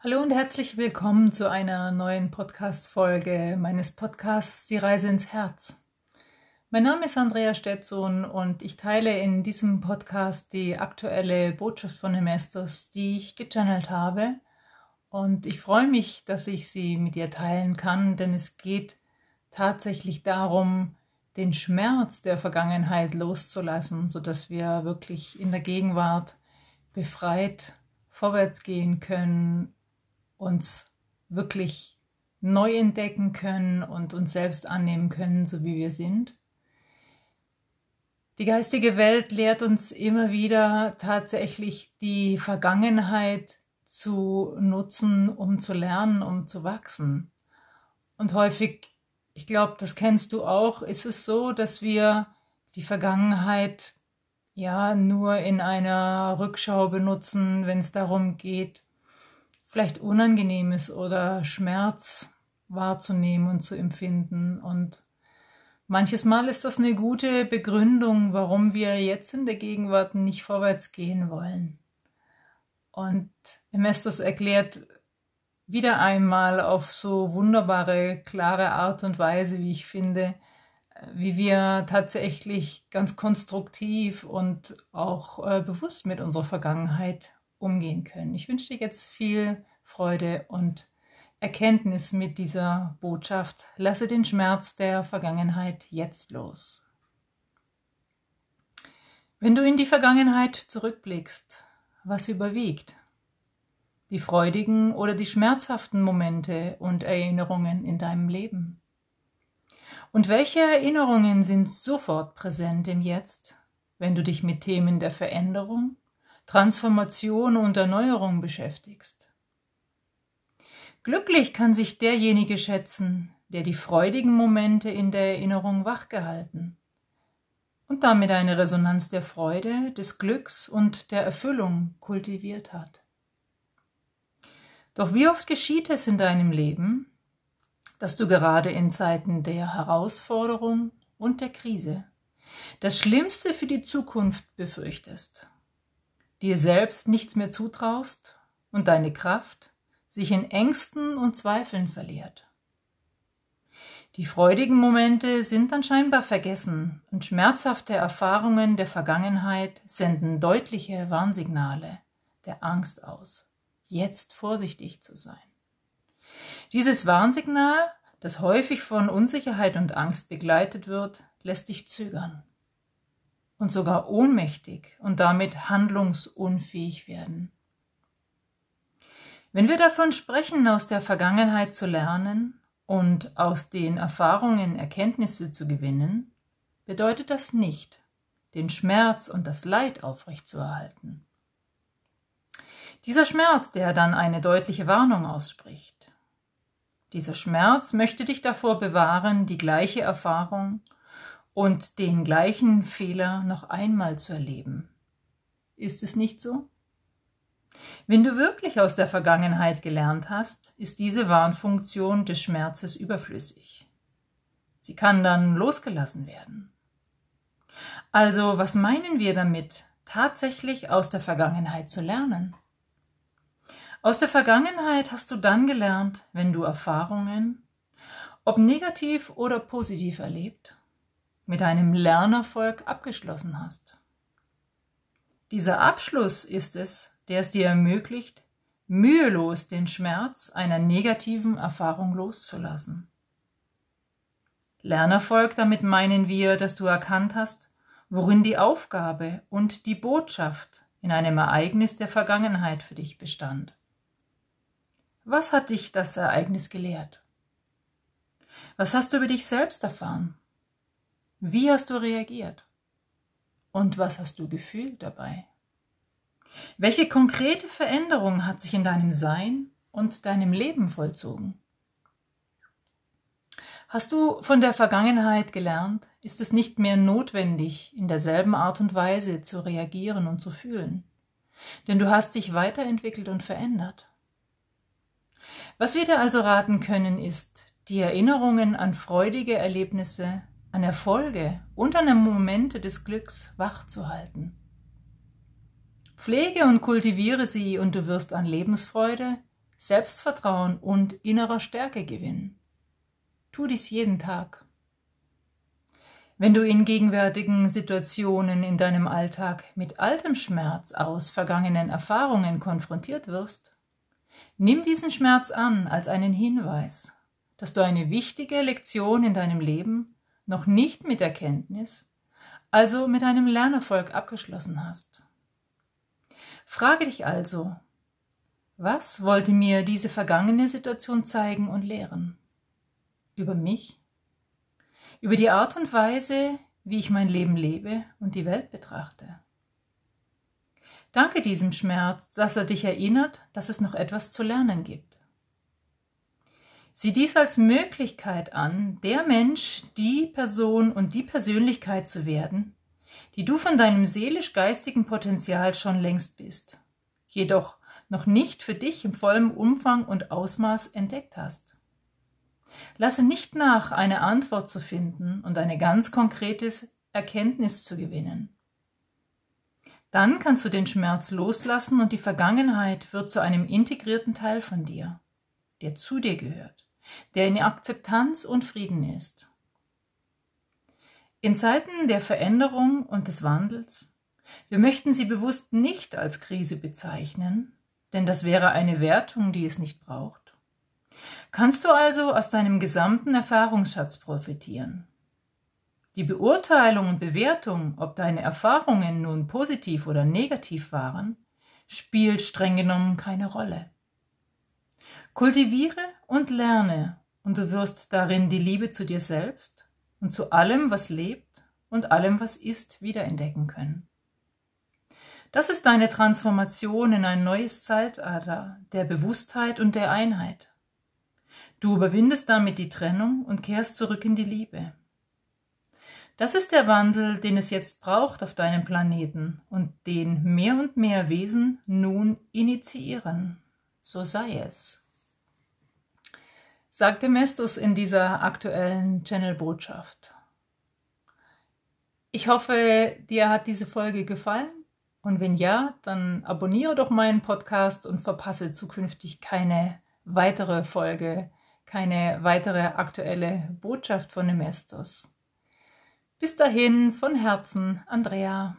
Hallo und herzlich willkommen zu einer neuen Podcast-Folge meines Podcasts Die Reise ins Herz. Mein Name ist Andrea Stetson und ich teile in diesem Podcast die aktuelle Botschaft von Hemestos, die ich gechannelt habe. Und ich freue mich, dass ich sie mit ihr teilen kann, denn es geht tatsächlich darum, den Schmerz der Vergangenheit loszulassen, sodass wir wirklich in der Gegenwart befreit vorwärts gehen können uns wirklich neu entdecken können und uns selbst annehmen können, so wie wir sind. Die geistige Welt lehrt uns immer wieder tatsächlich die Vergangenheit zu nutzen, um zu lernen, um zu wachsen. Und häufig, ich glaube, das kennst du auch, ist es so, dass wir die Vergangenheit ja nur in einer Rückschau benutzen, wenn es darum geht, vielleicht Unangenehmes oder Schmerz wahrzunehmen und zu empfinden. Und manches Mal ist das eine gute Begründung, warum wir jetzt in der Gegenwart nicht vorwärts gehen wollen. Und Emestos erklärt wieder einmal auf so wunderbare, klare Art und Weise, wie ich finde, wie wir tatsächlich ganz konstruktiv und auch äh, bewusst mit unserer Vergangenheit umgehen können. Ich wünsche dir jetzt viel Freude und Erkenntnis mit dieser Botschaft. Lasse den Schmerz der Vergangenheit jetzt los. Wenn du in die Vergangenheit zurückblickst, was überwiegt? Die freudigen oder die schmerzhaften Momente und Erinnerungen in deinem Leben? Und welche Erinnerungen sind sofort präsent im Jetzt, wenn du dich mit Themen der Veränderung, Transformation und Erneuerung beschäftigst. Glücklich kann sich derjenige schätzen, der die freudigen Momente in der Erinnerung wachgehalten und damit eine Resonanz der Freude, des Glücks und der Erfüllung kultiviert hat. Doch wie oft geschieht es in deinem Leben, dass du gerade in Zeiten der Herausforderung und der Krise das Schlimmste für die Zukunft befürchtest dir selbst nichts mehr zutraust und deine Kraft sich in Ängsten und Zweifeln verliert. Die freudigen Momente sind dann scheinbar vergessen und schmerzhafte Erfahrungen der Vergangenheit senden deutliche Warnsignale der Angst aus, jetzt vorsichtig zu sein. Dieses Warnsignal, das häufig von Unsicherheit und Angst begleitet wird, lässt dich zögern und sogar ohnmächtig und damit handlungsunfähig werden. Wenn wir davon sprechen, aus der Vergangenheit zu lernen und aus den Erfahrungen Erkenntnisse zu gewinnen, bedeutet das nicht, den Schmerz und das Leid aufrechtzuerhalten. Dieser Schmerz, der dann eine deutliche Warnung ausspricht. Dieser Schmerz möchte dich davor bewahren, die gleiche Erfahrung und den gleichen Fehler noch einmal zu erleben. Ist es nicht so? Wenn du wirklich aus der Vergangenheit gelernt hast, ist diese Warnfunktion des Schmerzes überflüssig. Sie kann dann losgelassen werden. Also, was meinen wir damit, tatsächlich aus der Vergangenheit zu lernen? Aus der Vergangenheit hast du dann gelernt, wenn du Erfahrungen, ob negativ oder positiv erlebt, mit einem Lernerfolg abgeschlossen hast. Dieser Abschluss ist es, der es dir ermöglicht, mühelos den Schmerz einer negativen Erfahrung loszulassen. Lernerfolg, damit meinen wir, dass du erkannt hast, worin die Aufgabe und die Botschaft in einem Ereignis der Vergangenheit für dich bestand. Was hat dich das Ereignis gelehrt? Was hast du über dich selbst erfahren? Wie hast du reagiert? Und was hast du gefühlt dabei? Welche konkrete Veränderung hat sich in deinem Sein und deinem Leben vollzogen? Hast du von der Vergangenheit gelernt, ist es nicht mehr notwendig, in derselben Art und Weise zu reagieren und zu fühlen, denn du hast dich weiterentwickelt und verändert. Was wir dir also raten können, ist, die Erinnerungen an freudige Erlebnisse an Erfolge und an Momente des Glücks wach zu halten. Pflege und kultiviere sie und du wirst an Lebensfreude, Selbstvertrauen und innerer Stärke gewinnen. Tu dies jeden Tag. Wenn du in gegenwärtigen Situationen in deinem Alltag mit altem Schmerz aus vergangenen Erfahrungen konfrontiert wirst, nimm diesen Schmerz an als einen Hinweis, dass du eine wichtige Lektion in deinem Leben noch nicht mit Erkenntnis, also mit einem Lernerfolg abgeschlossen hast. Frage dich also, was wollte mir diese vergangene Situation zeigen und lehren? Über mich? über die Art und Weise, wie ich mein Leben lebe und die Welt betrachte. Danke diesem Schmerz, dass er dich erinnert, dass es noch etwas zu lernen gibt. Sieh dies als Möglichkeit an, der Mensch, die Person und die Persönlichkeit zu werden, die du von deinem seelisch-geistigen Potenzial schon längst bist, jedoch noch nicht für dich im vollen Umfang und Ausmaß entdeckt hast. Lasse nicht nach, eine Antwort zu finden und eine ganz konkretes Erkenntnis zu gewinnen. Dann kannst du den Schmerz loslassen und die Vergangenheit wird zu einem integrierten Teil von dir, der zu dir gehört, der in Akzeptanz und Frieden ist. In Zeiten der Veränderung und des Wandels, wir möchten sie bewusst nicht als Krise bezeichnen, denn das wäre eine Wertung, die es nicht braucht Kannst du also aus deinem gesamten Erfahrungsschatz profitieren? Die Beurteilung und Bewertung, ob deine Erfahrungen nun positiv oder negativ waren, spielt streng genommen keine Rolle. Kultiviere und lerne, und du wirst darin die Liebe zu dir selbst und zu allem, was lebt und allem, was ist, wiederentdecken können. Das ist deine Transformation in ein neues Zeitalter der Bewusstheit und der Einheit. Du überwindest damit die Trennung und kehrst zurück in die Liebe. Das ist der Wandel, den es jetzt braucht auf deinem Planeten und den mehr und mehr Wesen nun initiieren. So sei es. Sagte Mestus in dieser aktuellen Channel-Botschaft. Ich hoffe, dir hat diese Folge gefallen und wenn ja, dann abonniere doch meinen Podcast und verpasse zukünftig keine weitere Folge keine weitere aktuelle Botschaft von Nemestos. Bis dahin von Herzen, Andrea.